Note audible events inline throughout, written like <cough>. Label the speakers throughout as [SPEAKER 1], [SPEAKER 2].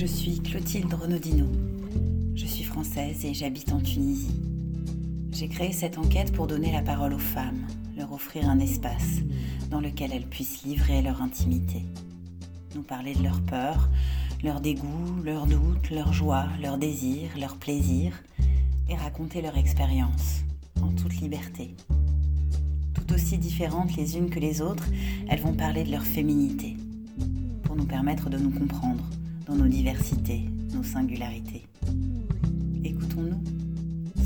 [SPEAKER 1] Je suis Clotilde Renaudino. Je suis française et j'habite en Tunisie. J'ai créé cette enquête pour donner la parole aux femmes, leur offrir un espace dans lequel elles puissent livrer leur intimité, nous parler de leurs peurs, leurs dégoûts, leurs doutes, leurs joies, leurs désirs, leurs plaisirs, et raconter leur expérience en toute liberté. Tout aussi différentes les unes que les autres, elles vont parler de leur féminité, pour nous permettre de nous comprendre dans nos diversités, nos singularités. Écoutons-nous,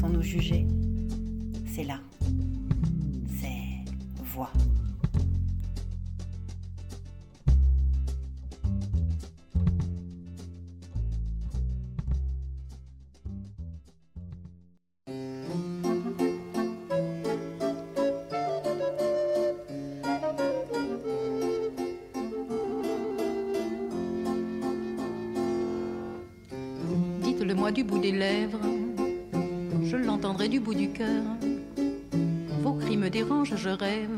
[SPEAKER 1] sans nous juger. C'est là. C'est voix.
[SPEAKER 2] Dites-le-moi du bout des lèvres, je l'entendrai du bout du cœur. Vos cris me dérangent, je rêve,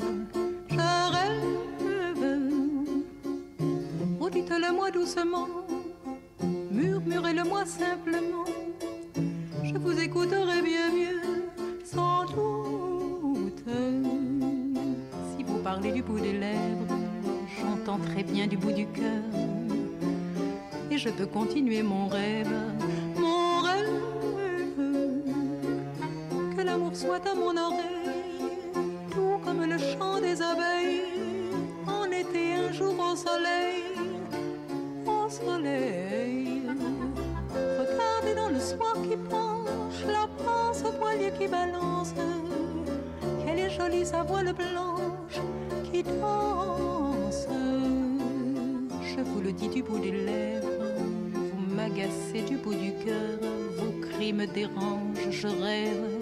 [SPEAKER 2] je rêve. Oh, dites-le-moi doucement, murmurez-le-moi simplement. Je vous écouterai bien mieux, sans doute. Si vous parlez du bout des lèvres, j'entends très bien du bout du cœur. Et je peux continuer mon rêve, soit à mon oreille, tout comme le chant des abeilles. En été, un jour au soleil, au soleil. Regardez dans le soir qui penche, la pince au poilier qui balance. Quelle est jolie sa voile blanche qui danse. Je vous le dis du bout des lèvres, vous m'agacez du bout du cœur, vos cris me dérangent, je rêve,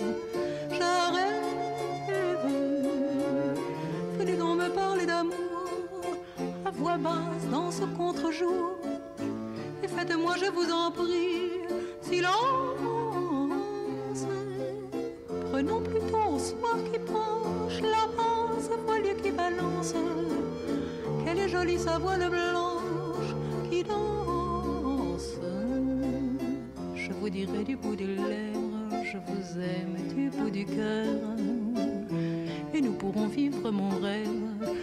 [SPEAKER 2] faites-moi, je vous en prie, silence. Prenons plutôt au soir qui penche, la pince au poilier qui balance. Quelle est jolie sa voile blanche qui danse. Je vous dirai du bout des lèvres, je vous aime du bout du cœur. Et nous pourrons vivre mon rêve,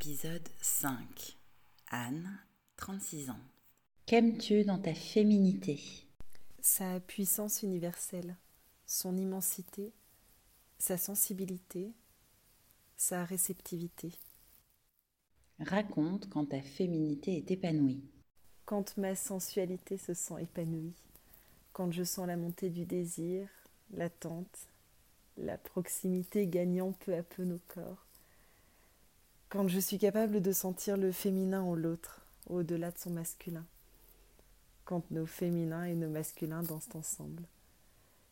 [SPEAKER 1] Épisode 5. Anne, 36 ans. Qu'aimes-tu dans ta féminité?
[SPEAKER 3] Sa puissance universelle, son immensité, sa sensibilité, sa réceptivité.
[SPEAKER 1] Raconte quand ta féminité est épanouie.
[SPEAKER 3] Quand ma sensualité se sent épanouie, quand je sens la montée du désir, l'attente, la proximité gagnant peu à peu nos corps, quand je suis capable de sentir le féminin en l'autre, au-delà de son masculin, quand nos féminins et nos masculins dansent ensemble,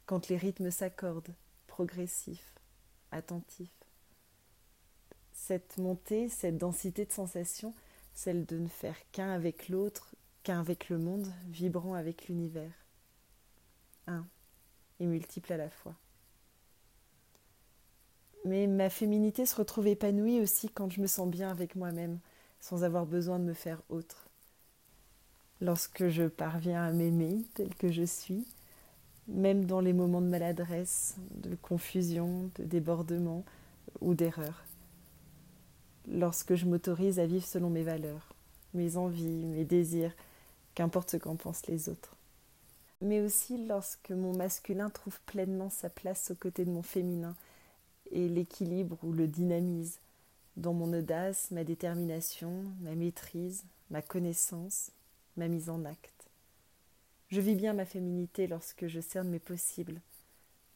[SPEAKER 3] quand les rythmes s'accordent, progressifs, attentifs. Cette montée, cette densité de sensations, celle de ne faire qu'un avec l'autre, qu'un avec le monde, vibrant avec l'univers. Un et multiple à la fois. Mais ma féminité se retrouve épanouie aussi quand je me sens bien avec moi-même, sans avoir besoin de me faire autre. Lorsque je parviens à m'aimer tel que je suis, même dans les moments de maladresse, de confusion, de débordement ou d'erreur. Lorsque je m'autorise à vivre selon mes valeurs, mes envies, mes désirs, qu'importe ce qu'en pensent les autres. Mais aussi lorsque mon masculin trouve pleinement sa place aux côtés de mon féminin, et l'équilibre ou le dynamise dans mon audace, ma détermination, ma maîtrise, ma connaissance, ma mise en acte. Je vis bien ma féminité lorsque je cerne mes possibles,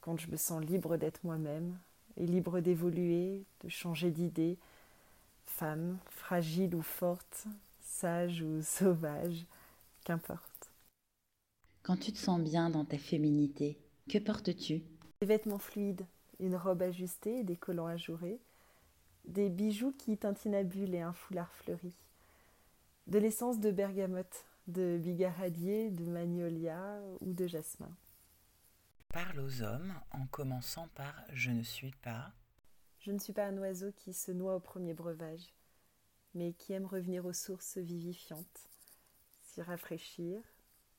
[SPEAKER 3] quand je me sens libre d'être moi-même et libre d'évoluer, de changer d'idée, femme, fragile ou forte, sage ou <laughs> sauvage, qu'importe.
[SPEAKER 1] Quand tu te sens bien dans ta féminité, que portes-tu?
[SPEAKER 3] Des vêtements fluides, une robe ajustée et des collants ajourés, des bijoux qui tintinabulent et un foulard fleuri, de l'essence de bergamote, de bigaradier, de magnolia ou de jasmin.
[SPEAKER 1] Parle aux hommes en commençant par Je ne suis pas.
[SPEAKER 3] Je ne suis pas un oiseau qui se noie au premier breuvage, mais qui aime revenir aux sources vivifiantes, s'y rafraîchir,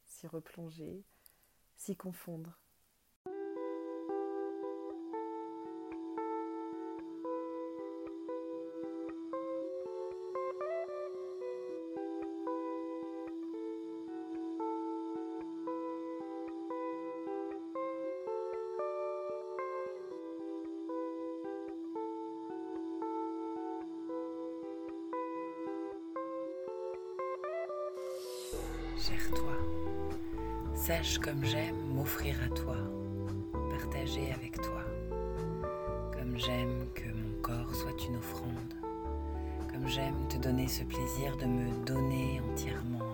[SPEAKER 3] s'y replonger, s'y confondre.
[SPEAKER 1] Sache comme j'aime m'offrir à toi, partager avec toi, comme j'aime que mon corps soit une offrande, comme j'aime te donner ce plaisir de me donner entièrement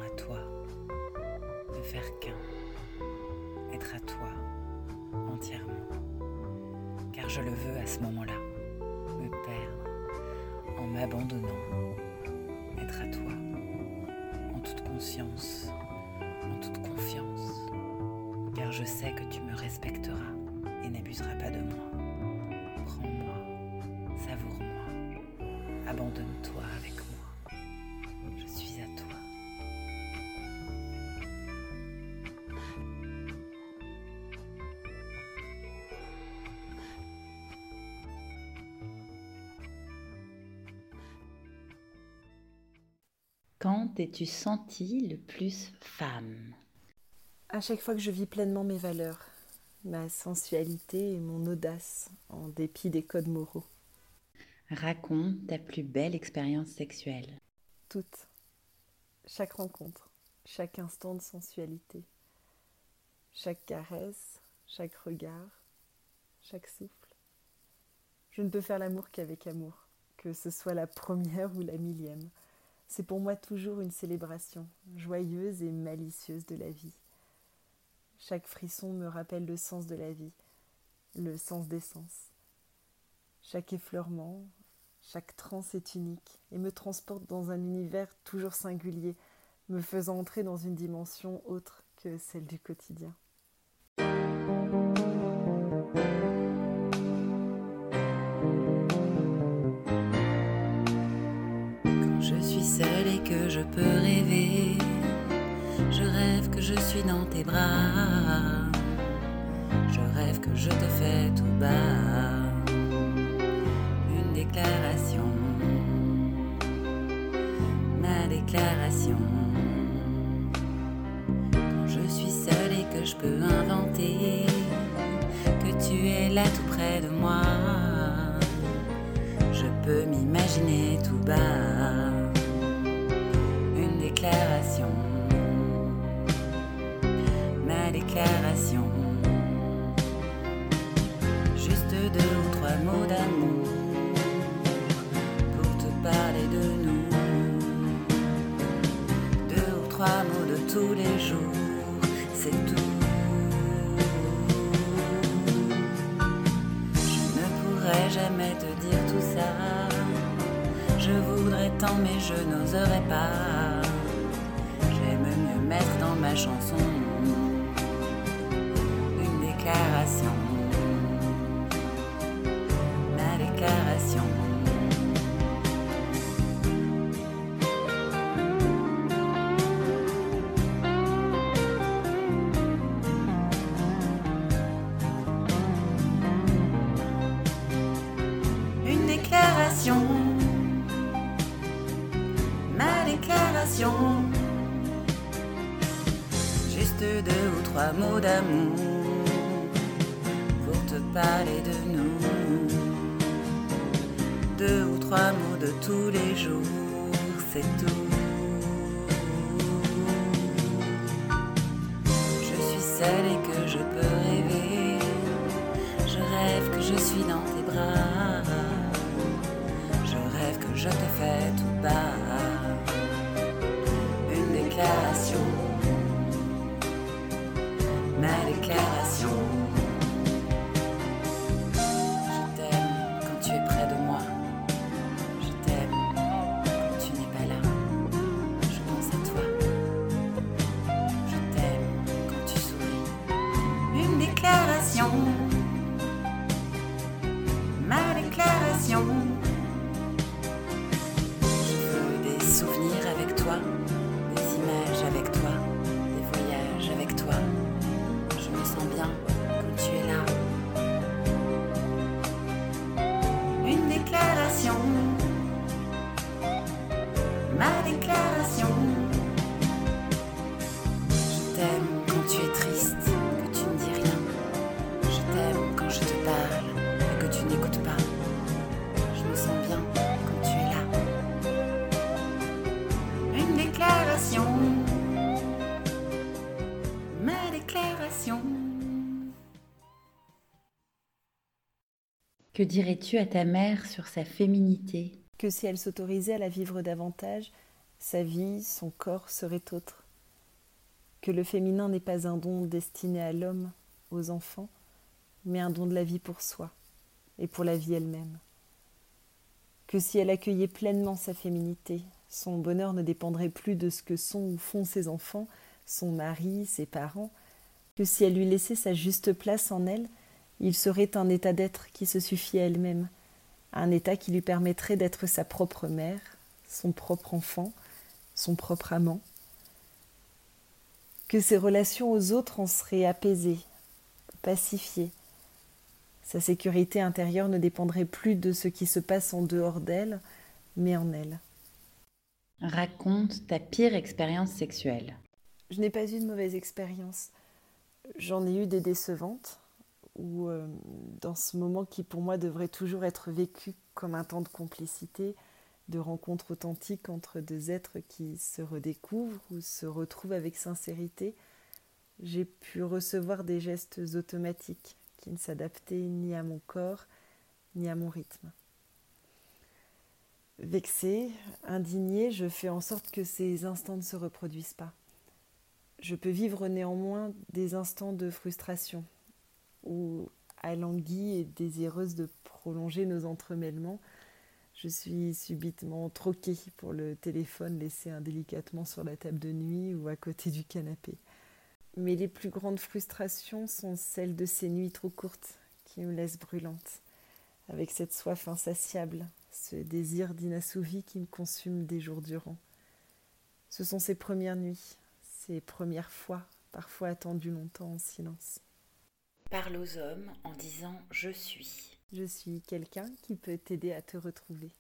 [SPEAKER 1] abandonne-toi avec moi. Je suis à toi. Quand t'es-tu senti le plus femme?
[SPEAKER 3] À chaque fois que je vis pleinement mes valeurs, ma sensualité et mon audace, en dépit des codes moraux.
[SPEAKER 1] Raconte ta plus belle expérience sexuelle.
[SPEAKER 3] Toutes. Chaque rencontre, chaque instant de sensualité, chaque caresse, chaque regard, chaque souffle. Je ne peux faire l'amour qu'avec amour, que ce soit la première ou la millième. C'est pour moi toujours une célébration, joyeuse et malicieuse de la vie. Chaque frisson me rappelle le sens de la vie, le sens des sens. Chaque effleurement, chaque transe est unique et me transporte dans un univers toujours singulier, me faisant entrer dans une dimension autre que celle du quotidien.
[SPEAKER 1] Quand je suis seule et que je peux rêver, je rêve que je suis dans tes bras. Je rêve que je te fais tout bas. Peux inventer que tu es là tout près de moi. Je peux m'imaginer tout bas une déclaration, ma déclaration. Juste deux ou trois mots d'amour pour te parler de nous. Deux ou trois mots de tous les mots d'amour pour te parler de nous. Deux ou trois mots de tous les jours, c'est tout. Je suis seule et que je peux rêver. Je rêve que je suis dans tes bras. Je rêve que je te fais je te parle et que tu n'écoutes pas. Je me sens bien quand tu es là. Une déclaration. Ma déclaration. Que dirais-tu à ta mère sur sa féminité?
[SPEAKER 3] Que si elle s'autorisait à la vivre davantage, sa vie, son corps serait autre. Que le féminin n'est pas un don destiné à l'homme, aux enfants, mais un don de la vie pour soi et pour la vie elle-même. Que si elle accueillait pleinement sa féminité, son bonheur ne dépendrait plus de ce que sont ou font ses enfants, son mari, ses parents, que si elle lui laissait sa juste place en elle, il serait un état d'être qui se suffit à elle-même, un état qui lui permettrait d'être sa propre mère, son propre enfant, son propre amant, que ses relations aux autres en seraient apaisées, pacifiées. Sa sécurité intérieure ne dépendrait plus de ce qui se passe en dehors d'elle, mais en elle.
[SPEAKER 1] Raconte ta pire expérience sexuelle.
[SPEAKER 3] Je n'ai pas eu de mauvaise expérience. J'en ai eu des décevantes, ou euh, dans ce moment qui pour moi devrait toujours être vécu comme un temps de complicité, de rencontre authentique entre deux êtres qui se redécouvrent ou se retrouvent avec sincérité, j'ai pu recevoir des gestes automatiques ne s'adaptaient ni à mon corps ni à mon rythme. Vexée, indignée, je fais en sorte que ces instants ne se reproduisent pas. Je peux vivre néanmoins des instants de frustration où, alanguie et désireuse de prolonger nos entremêlements, je suis subitement troquée pour le téléphone laissé indélicatement sur la table de nuit ou à côté du canapé. Mais les plus grandes frustrations sont celles de ces nuits trop courtes qui me laissent brûlante, avec cette soif insatiable, ce désir d'inassouvi qui me consume des jours durant. Ce sont ces premières nuits, ces premières fois, parfois attendues longtemps en silence.
[SPEAKER 1] Parle aux hommes en disant je suis.
[SPEAKER 3] Je suis quelqu'un qui peut t'aider à te retrouver.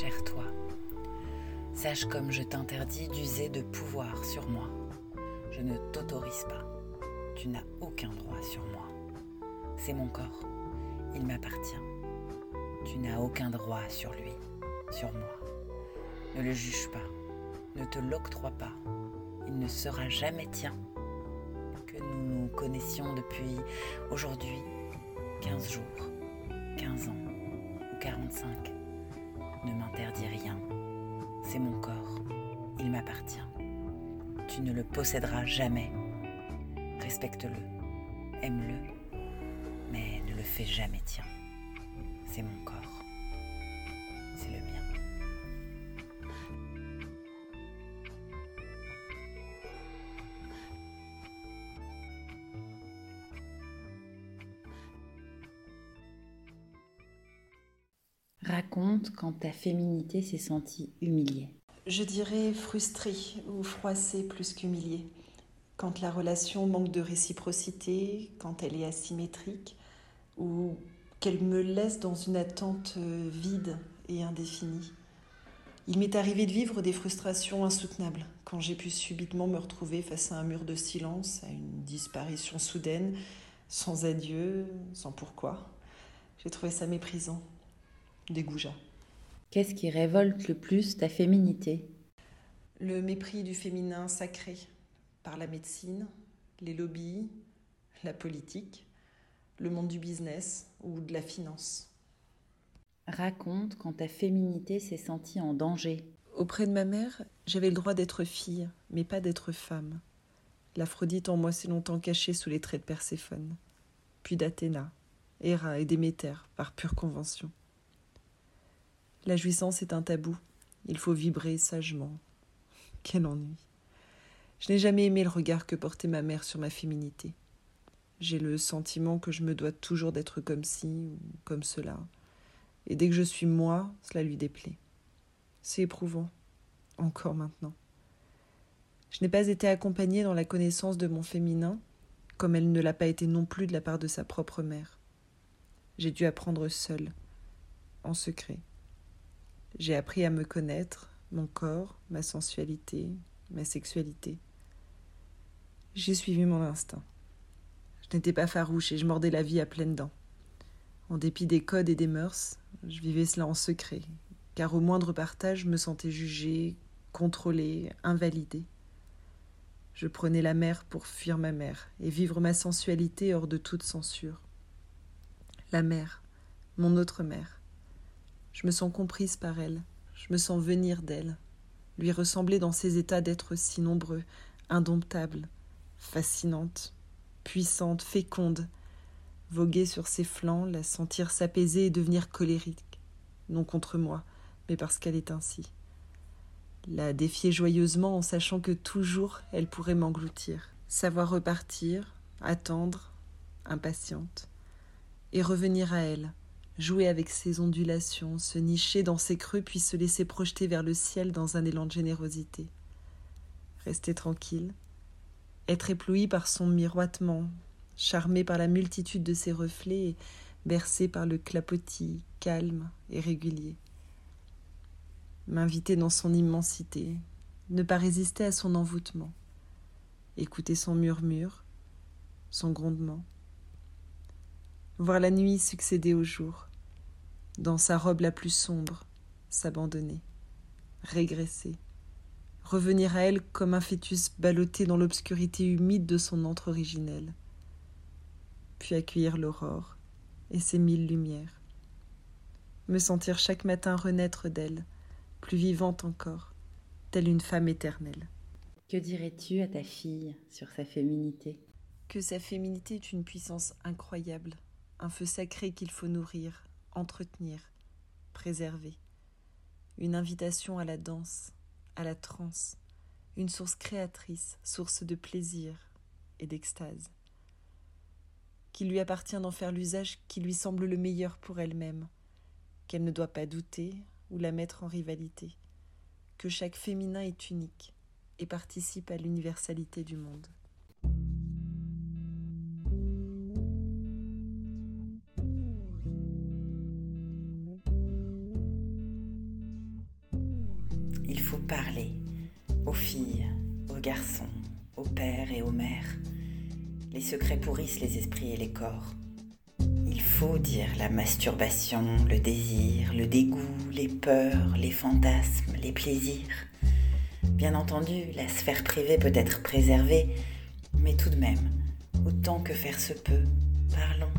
[SPEAKER 1] Cher toi, sache comme je t'interdis d'user de pouvoir sur moi. Je ne t'autorise pas. Tu n'as aucun droit sur moi. C'est mon corps. Il m'appartient. Tu n'as aucun droit sur lui, sur moi. Ne le juge pas. Ne te l'octroie pas. Il ne sera jamais tien. Que nous nous connaissions depuis aujourd'hui 15 jours, 15 ans ou 45 ne m'interdis rien. C'est mon corps. Il m'appartient. Tu ne le posséderas jamais. Respecte-le. Aime-le. Mais ne le fais jamais tien. C'est mon corps. Raconte quand ta féminité s'est sentie humiliée.
[SPEAKER 3] Je dirais frustrée ou froissée plus qu'humiliée. Quand la relation manque de réciprocité, quand elle est asymétrique, ou qu'elle me laisse dans une attente euh, vide et indéfinie. Il m'est arrivé de vivre des frustrations insoutenables quand j'ai pu subitement me retrouver face à un mur de silence, à une disparition soudaine, sans adieu, sans pourquoi. J'ai trouvé ça méprisant,
[SPEAKER 1] Qu'est-ce qui révolte le plus ta féminité?
[SPEAKER 3] Le mépris du féminin sacré par la médecine, les lobbies, la politique, le monde du business ou de la finance.
[SPEAKER 1] Raconte quand ta féminité s'est sentie en danger.
[SPEAKER 3] Auprès de ma mère, j'avais le droit d'être fille, mais pas d'être femme. L'Aphrodite en moi s'est longtemps cachée sous les traits de Perséphone, puis d'Athéna, Héra et Déméter par pure convention. La jouissance est un tabou. Il faut vibrer sagement. Quel ennui. Je n'ai jamais aimé le regard que portait ma mère sur ma féminité. J'ai le sentiment que je me dois toujours d'être comme ci ou comme cela. Et dès que je suis moi, cela lui déplaît. C'est éprouvant, encore maintenant. Je n'ai pas été accompagnée dans la connaissance de mon féminin, comme elle ne l'a pas été non plus de la part de sa propre mère. J'ai dû apprendre seule, en secret. J'ai appris à me connaître, mon corps, ma sensualité, ma sexualité. J'ai suivi mon instinct. Je n'étais pas farouche et je mordais la vie à pleines dents. En dépit des codes et des mœurs, je vivais cela en secret, car au moindre partage, je me sentais jugée, contrôlée, invalidée. Je prenais la mer pour fuir ma mère et vivre ma sensualité hors de toute censure. La mer, mon autre mère. Je me sens comprise par elle, je me sens venir d'elle, lui ressembler dans ses états d'être si nombreux, indomptables, fascinante, puissante, féconde, voguer sur ses flancs, la sentir s'apaiser et devenir colérique, non contre moi, mais parce qu'elle est ainsi. La défier joyeusement en sachant que toujours elle pourrait m'engloutir, savoir repartir, attendre, impatiente, et revenir à elle, jouer avec ses ondulations, se nicher dans ses creux puis se laisser projeter vers le ciel dans un élan de générosité. Rester tranquille, être ébloui par son miroitement, charmé par la multitude de ses reflets et bercé par le clapotis calme et régulier. M'inviter dans son immensité, ne pas résister à son envoûtement, écouter son murmure, son grondement, voir la nuit succéder au jour, dans sa robe la plus sombre, s'abandonner, régresser, revenir à elle comme un fœtus ballotté dans l'obscurité humide de son antre originel, puis accueillir l'aurore et ses mille lumières, me sentir chaque matin renaître d'elle, plus vivante encore, telle une femme éternelle.
[SPEAKER 1] Que dirais-tu à ta fille sur sa féminité?
[SPEAKER 3] Que sa féminité est une puissance incroyable, un feu sacré qu'il faut nourrir, entretenir, préserver, une invitation à la danse, à la transe, une source créatrice, source de plaisir et d'extase. Qu'il lui appartient d'en faire l'usage qui lui semble le meilleur pour elle-même, qu'elle ne doit pas douter ou la mettre en rivalité, que chaque féminin est unique et participe à l'universalité du monde.
[SPEAKER 1] Filles, aux garçons, aux pères et aux mères. Les secrets pourrissent les esprits et les corps. Il faut dire la masturbation, le désir, le dégoût, les peurs, les fantasmes, les plaisirs. Bien entendu, la sphère privée peut être préservée, mais tout de même, autant que faire se peut, parlons.